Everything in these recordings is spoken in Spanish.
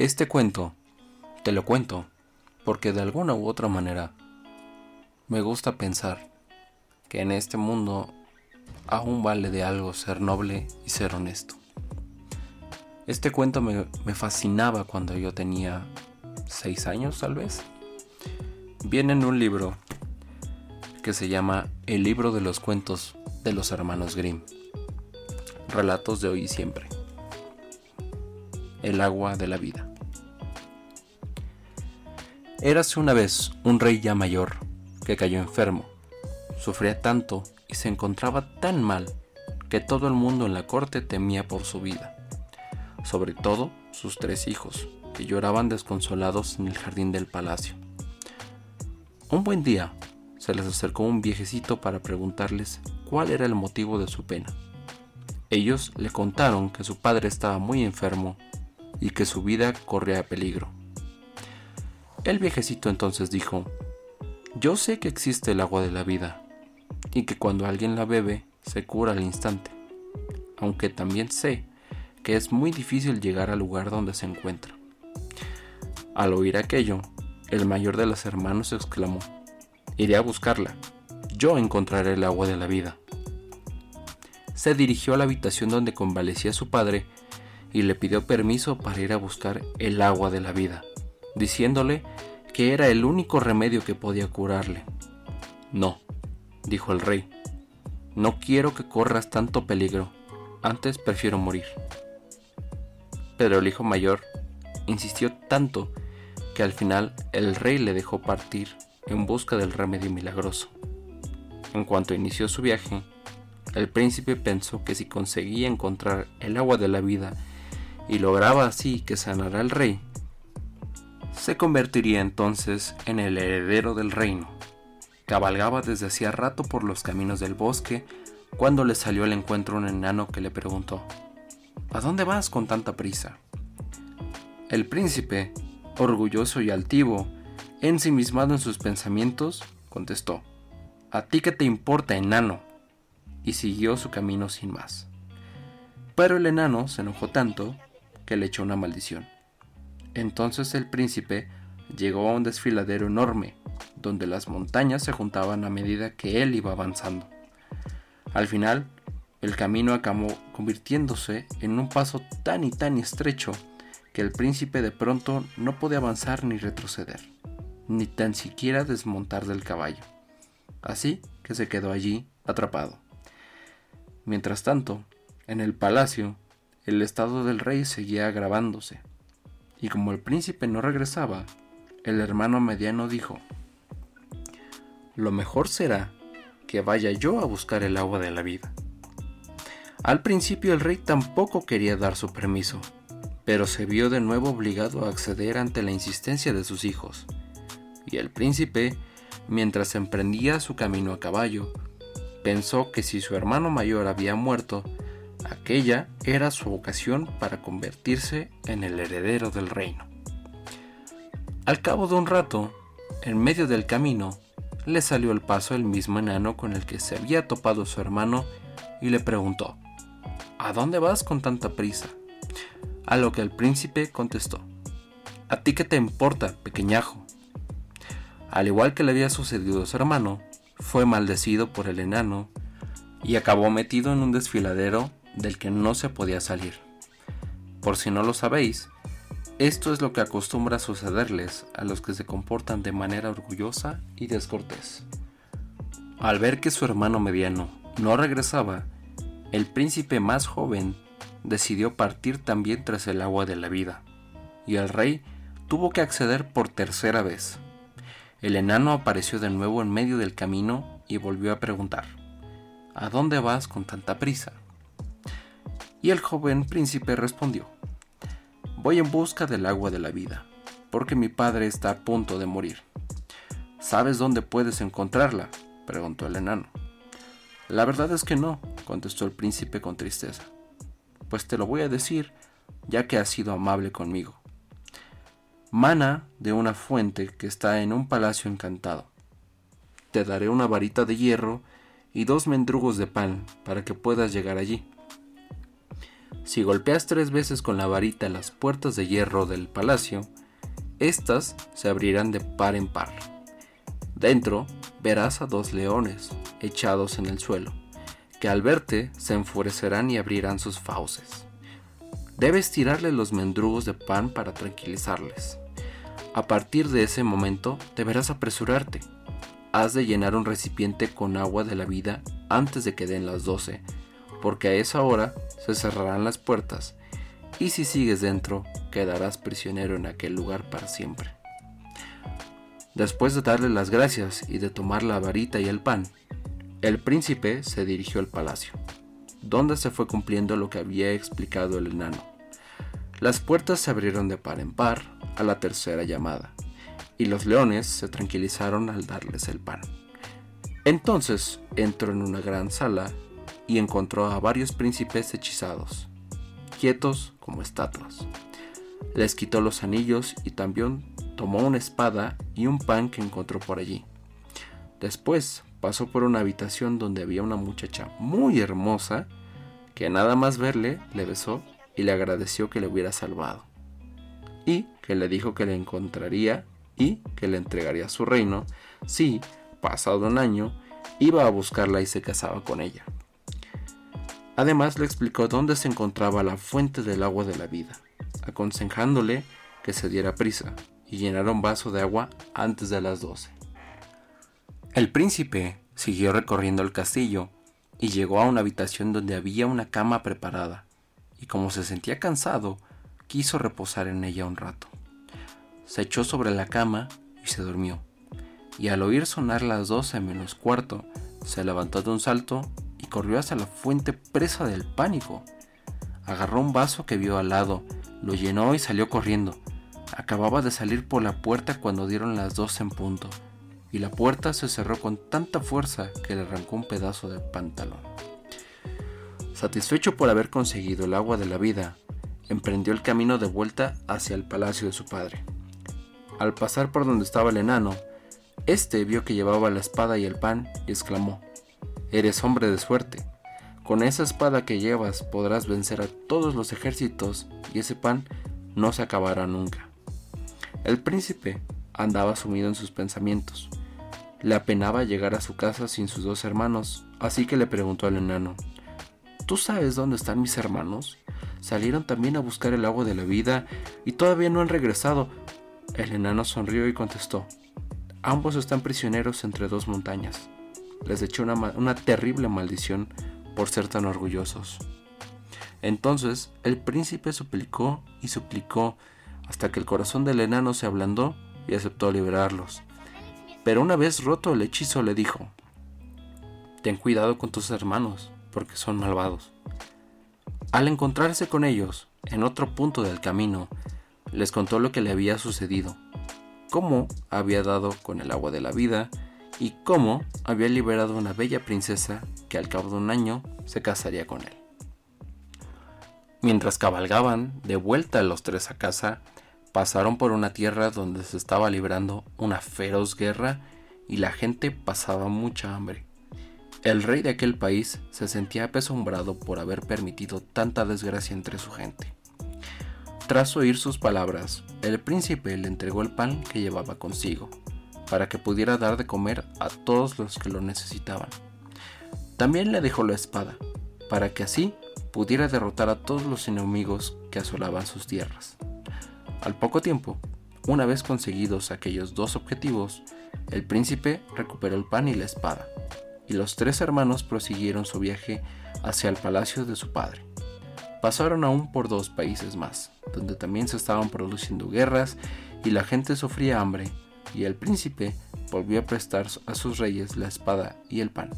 Este cuento te lo cuento porque de alguna u otra manera me gusta pensar que en este mundo aún vale de algo ser noble y ser honesto. Este cuento me, fascinaba cuando yo tenía seis años tal vez. Viene en un libro que se llama El libro de los cuentos de los hermanos Grimm. Relatos de hoy y siempre. El agua de la vida. Érase una vez un rey ya mayor que cayó enfermo. Sufría tanto y se encontraba tan mal que todo el mundo en la corte temía por su vida, sobre todo sus tres hijos, que lloraban desconsolados en el jardín del palacio. Un buen día se les acercó un viejecito para preguntarles cuál era el motivo de su pena. Ellos le contaron que su padre estaba muy enfermo y que su vida corría peligro. El viejecito entonces dijo, Yo sé que existe el agua de la vida, y que cuando alguien la bebe se cura al instante, aunque también sé que es muy difícil llegar al lugar donde se encuentra. Al oír aquello, el mayor de los hermanos exclamó, Iré a buscarla, yo encontraré el agua de la vida. Se dirigió a la habitación donde convalecía su padre y le pidió permiso para ir a buscar el agua de la vida diciéndole que era el único remedio que podía curarle. No, dijo el rey, no quiero que corras tanto peligro, antes prefiero morir. Pero el hijo mayor insistió tanto que al final el rey le dejó partir en busca del remedio milagroso. En cuanto inició su viaje, el príncipe pensó que si conseguía encontrar el agua de la vida y lograba así que sanara al rey, se convertiría entonces en el heredero del reino. Cabalgaba desde hacía rato por los caminos del bosque cuando le salió al encuentro un enano que le preguntó, ¿A dónde vas con tanta prisa? El príncipe, orgulloso y altivo, ensimismado en sus pensamientos, contestó, ¿A ti qué te importa, enano? y siguió su camino sin más. Pero el enano se enojó tanto que le echó una maldición. Entonces el príncipe llegó a un desfiladero enorme, donde las montañas se juntaban a medida que él iba avanzando. Al final, el camino acabó convirtiéndose en un paso tan y tan estrecho que el príncipe de pronto no podía avanzar ni retroceder, ni tan siquiera desmontar del caballo. Así que se quedó allí atrapado. Mientras tanto, en el palacio, el estado del rey seguía agravándose y como el príncipe no regresaba, el hermano mediano dijo, Lo mejor será que vaya yo a buscar el agua de la vida. Al principio el rey tampoco quería dar su permiso, pero se vio de nuevo obligado a acceder ante la insistencia de sus hijos. Y el príncipe, mientras emprendía su camino a caballo, pensó que si su hermano mayor había muerto, Aquella era su vocación para convertirse en el heredero del reino. Al cabo de un rato, en medio del camino, le salió al paso el mismo enano con el que se había topado su hermano y le preguntó, ¿A dónde vas con tanta prisa? A lo que el príncipe contestó, ¿A ti qué te importa, pequeñajo? Al igual que le había sucedido a su hermano, fue maldecido por el enano y acabó metido en un desfiladero del que no se podía salir. Por si no lo sabéis, esto es lo que acostumbra sucederles a los que se comportan de manera orgullosa y descortés. Al ver que su hermano mediano no regresaba, el príncipe más joven decidió partir también tras el agua de la vida, y el rey tuvo que acceder por tercera vez. El enano apareció de nuevo en medio del camino y volvió a preguntar, ¿A dónde vas con tanta prisa? Y el joven príncipe respondió, Voy en busca del agua de la vida, porque mi padre está a punto de morir. ¿Sabes dónde puedes encontrarla? preguntó el enano. La verdad es que no, contestó el príncipe con tristeza. Pues te lo voy a decir, ya que has sido amable conmigo. Mana de una fuente que está en un palacio encantado. Te daré una varita de hierro y dos mendrugos de pan para que puedas llegar allí. Si golpeas tres veces con la varita las puertas de hierro del palacio, éstas se abrirán de par en par. Dentro verás a dos leones echados en el suelo, que al verte se enfurecerán y abrirán sus fauces. Debes tirarles los mendrugos de pan para tranquilizarles. A partir de ese momento deberás apresurarte. Has de llenar un recipiente con agua de la vida antes de que den las doce, porque a esa hora se cerrarán las puertas, y si sigues dentro, quedarás prisionero en aquel lugar para siempre. Después de darle las gracias y de tomar la varita y el pan, el príncipe se dirigió al palacio, donde se fue cumpliendo lo que había explicado el enano. Las puertas se abrieron de par en par a la tercera llamada, y los leones se tranquilizaron al darles el pan. Entonces entró en una gran sala y encontró a varios príncipes hechizados, quietos como estatuas. Les quitó los anillos y también tomó una espada y un pan que encontró por allí. Después pasó por una habitación donde había una muchacha muy hermosa que nada más verle le besó y le agradeció que le hubiera salvado. Y que le dijo que le encontraría y que le entregaría su reino si, pasado un año, iba a buscarla y se casaba con ella. Además le explicó dónde se encontraba la fuente del agua de la vida, aconsejándole que se diera prisa y llenara un vaso de agua antes de las doce. El príncipe siguió recorriendo el castillo y llegó a una habitación donde había una cama preparada, y como se sentía cansado, quiso reposar en ella un rato. Se echó sobre la cama y se durmió, y al oír sonar las doce menos cuarto, se levantó de un salto corrió hacia la fuente presa del pánico. Agarró un vaso que vio al lado, lo llenó y salió corriendo. Acababa de salir por la puerta cuando dieron las dos en punto, y la puerta se cerró con tanta fuerza que le arrancó un pedazo de pantalón. Satisfecho por haber conseguido el agua de la vida, emprendió el camino de vuelta hacia el palacio de su padre. Al pasar por donde estaba el enano, este vio que llevaba la espada y el pan y exclamó Eres hombre de suerte. Con esa espada que llevas podrás vencer a todos los ejércitos y ese pan no se acabará nunca. El príncipe andaba sumido en sus pensamientos. Le apenaba llegar a su casa sin sus dos hermanos, así que le preguntó al enano, ¿Tú sabes dónde están mis hermanos? Salieron también a buscar el agua de la vida y todavía no han regresado. El enano sonrió y contestó, Ambos están prisioneros entre dos montañas les echó una, terrible maldición por ser tan orgullosos. Entonces el príncipe suplicó y suplicó hasta que el corazón del enano se ablandó y aceptó liberarlos. Pero una vez roto el hechizo le dijo, Ten cuidado con tus hermanos, porque son malvados. Al encontrarse con ellos, en otro punto del camino, les contó lo que le había sucedido, cómo había dado con el agua de la vida, y cómo había liberado una bella princesa que al cabo de un año se casaría con él. Mientras cabalgaban de vuelta los tres a casa, pasaron por una tierra donde se estaba librando una feroz guerra y la gente pasaba mucha hambre. El rey de aquel país se sentía apesumbrado por haber permitido tanta desgracia entre su gente. Tras oír sus palabras, el príncipe le entregó el pan que llevaba consigo para que pudiera dar de comer a todos los que lo necesitaban. También le dejó la espada, para que así pudiera derrotar a todos los enemigos que asolaban sus tierras. Al poco tiempo, una vez conseguidos aquellos dos objetivos, el príncipe recuperó el pan y la espada, y los tres hermanos prosiguieron su viaje hacia el palacio de su padre. Pasaron aún por dos países más, donde también se estaban produciendo guerras y la gente sufría hambre y el príncipe volvió a prestar a sus reyes la espada y el pan.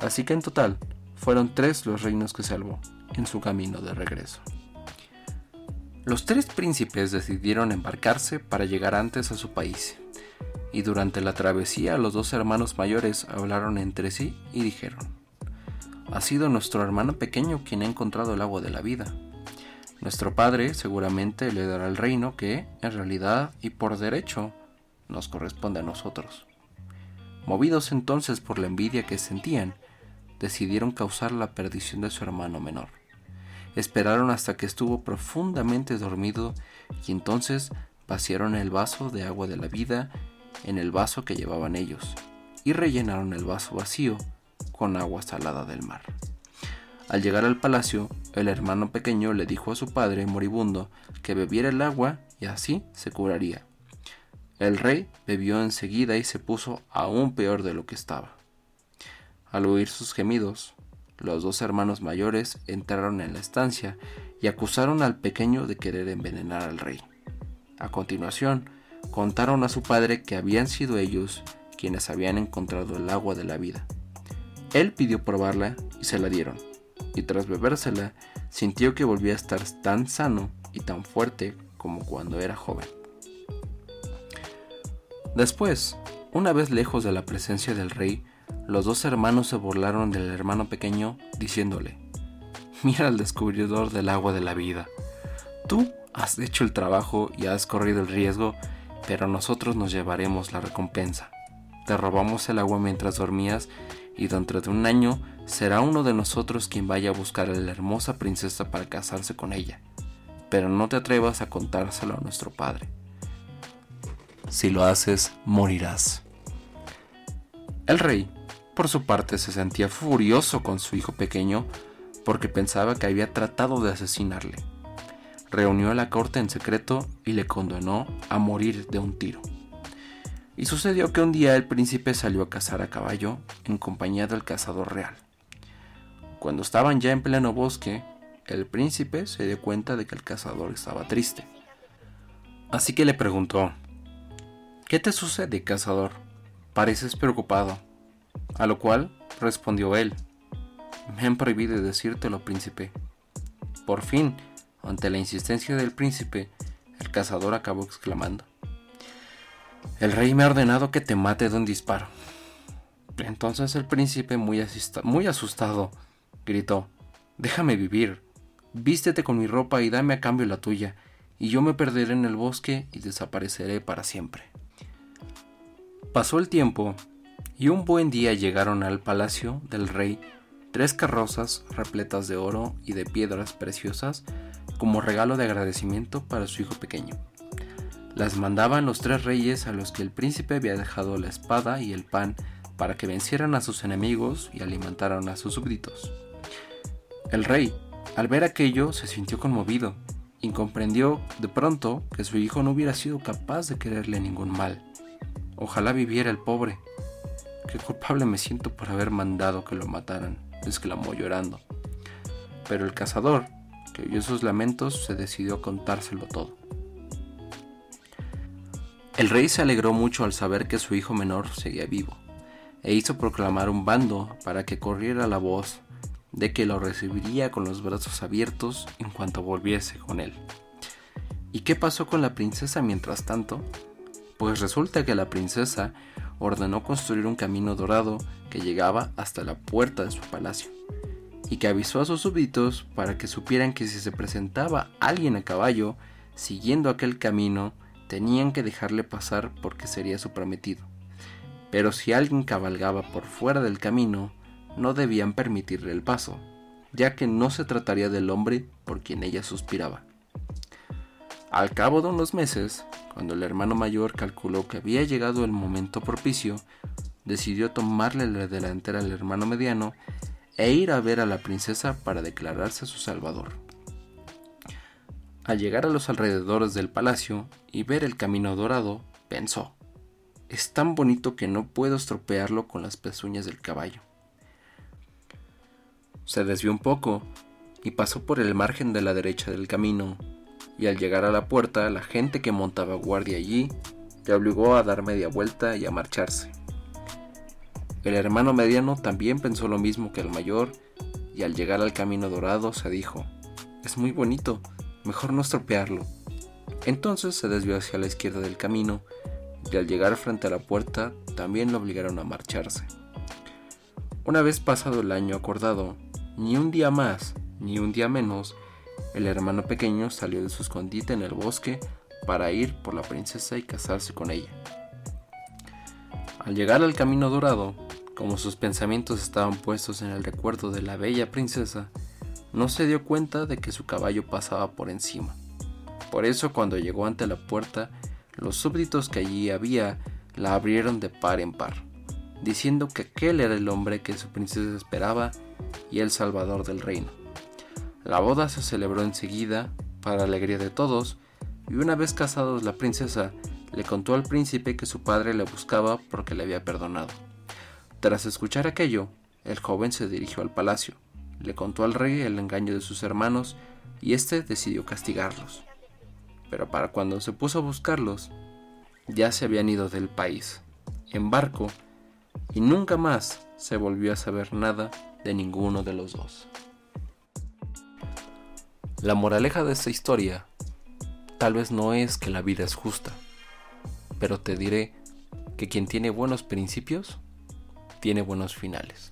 Así que en total fueron tres los reinos que salvó en su camino de regreso. Los tres príncipes decidieron embarcarse para llegar antes a su país, y durante la travesía los dos hermanos mayores hablaron entre sí y dijeron, Ha sido nuestro hermano pequeño quien ha encontrado el agua de la vida. Nuestro padre seguramente le dará el reino que, en realidad y por derecho, nos corresponde a nosotros. Movidos entonces por la envidia que sentían, decidieron causar la perdición de su hermano menor. Esperaron hasta que estuvo profundamente dormido y entonces vaciaron el vaso de agua de la vida en el vaso que llevaban ellos y rellenaron el vaso vacío con agua salada del mar. Al llegar al palacio, el hermano pequeño le dijo a su padre moribundo que bebiera el agua y así se curaría. El rey bebió enseguida y se puso aún peor de lo que estaba. Al oír sus gemidos, los dos hermanos mayores entraron en la estancia y acusaron al pequeño de querer envenenar al rey. A continuación, contaron a su padre que habían sido ellos quienes habían encontrado el agua de la vida. Él pidió probarla y se la dieron, y tras bebérsela sintió que volvía a estar tan sano y tan fuerte como cuando era joven. Después, una vez lejos de la presencia del rey, los dos hermanos se burlaron del hermano pequeño, diciéndole, Mira al descubridor del agua de la vida. Tú has hecho el trabajo y has corrido el riesgo, pero nosotros nos llevaremos la recompensa. Te robamos el agua mientras dormías y dentro de un año será uno de nosotros quien vaya a buscar a la hermosa princesa para casarse con ella. Pero no te atrevas a contárselo a nuestro padre. Si lo haces, morirás. El rey, por su parte, se sentía furioso con su hijo pequeño porque pensaba que había tratado de asesinarle reunió a la corte en secreto y le condenó a morir de un tiro. Y sucedió que un día el príncipe salió a cazar a caballo en compañía del cazador real. Cuando estaban ya en pleno bosque, el príncipe se dio cuenta de que el cazador estaba triste. Así que le preguntó, ¿Qué te sucede, cazador? Pareces preocupado. A lo cual respondió él, Me han prohibido decírtelo, príncipe. Por fin, ante la insistencia del príncipe, el cazador acabó exclamando. El rey me ha ordenado que te mate de un disparo. Entonces el príncipe, muy, muy asustado, gritó, Déjame vivir, vístete con mi ropa y dame a cambio la tuya, y yo me perderé en el bosque y desapareceré para siempre. Pasó el tiempo, y un buen día llegaron al palacio del rey tres carrozas repletas de oro y de piedras preciosas como regalo de agradecimiento para su hijo pequeño. Las mandaban los tres reyes a los que el príncipe había dejado la espada y el pan para que vencieran a sus enemigos y alimentaran a sus súbditos. El rey, al ver aquello, se sintió conmovido y comprendió de pronto que su hijo no hubiera sido capaz de quererle ningún mal. Ojalá viviera el pobre. Qué culpable me siento por haber mandado que lo mataran, exclamó llorando. Pero el cazador, y oyó sus lamentos, se decidió a contárselo todo. El rey se alegró mucho al saber que su hijo menor seguía vivo, e hizo proclamar un bando para que corriera la voz de que lo recibiría con los brazos abiertos en cuanto volviese con él. ¿Y qué pasó con la princesa mientras tanto? Pues resulta que la princesa ordenó construir un camino dorado que llegaba hasta la puerta de su palacio y que avisó a sus súbditos para que supieran que si se presentaba alguien a caballo siguiendo aquel camino, tenían que dejarle pasar porque sería su prometido. Pero si alguien cabalgaba por fuera del camino, no debían permitirle el paso, ya que no se trataría del hombre por quien ella suspiraba. Al cabo de unos meses, cuando el hermano mayor calculó que había llegado el momento propicio, decidió tomarle la delantera al hermano mediano e ir a ver a la princesa para declararse su salvador. Al llegar a los alrededores del palacio y ver el camino dorado, pensó, es tan bonito que no puedo estropearlo con las pezuñas del caballo. Se desvió un poco y pasó por el margen de la derecha del camino, y al llegar a la puerta la gente que montaba guardia allí le obligó a dar media vuelta y a marcharse. El hermano mediano también pensó lo mismo que el mayor y al llegar al camino dorado se dijo, es muy bonito, mejor no estropearlo. Entonces se desvió hacia la izquierda del camino y al llegar frente a la puerta también lo obligaron a marcharse. Una vez pasado el año acordado, ni un día más ni un día menos, el hermano pequeño salió de su escondite en el bosque para ir por la princesa y casarse con ella. Al llegar al camino dorado, como sus pensamientos estaban puestos en el recuerdo de la bella princesa, no se dio cuenta de que su caballo pasaba por encima. Por eso cuando llegó ante la puerta, los súbditos que allí había la abrieron de par en par, diciendo que aquel era el hombre que su princesa esperaba y el salvador del reino. La boda se celebró enseguida, para alegría de todos, y una vez casados la princesa le contó al príncipe que su padre le buscaba porque le había perdonado. Tras escuchar aquello, el joven se dirigió al palacio, le contó al rey el engaño de sus hermanos y éste decidió castigarlos. Pero para cuando se puso a buscarlos, ya se habían ido del país, en barco, y nunca más se volvió a saber nada de ninguno de los dos. La moraleja de esta historia tal vez no es que la vida es justa, pero te diré que quien tiene buenos principios, tiene buenos finales.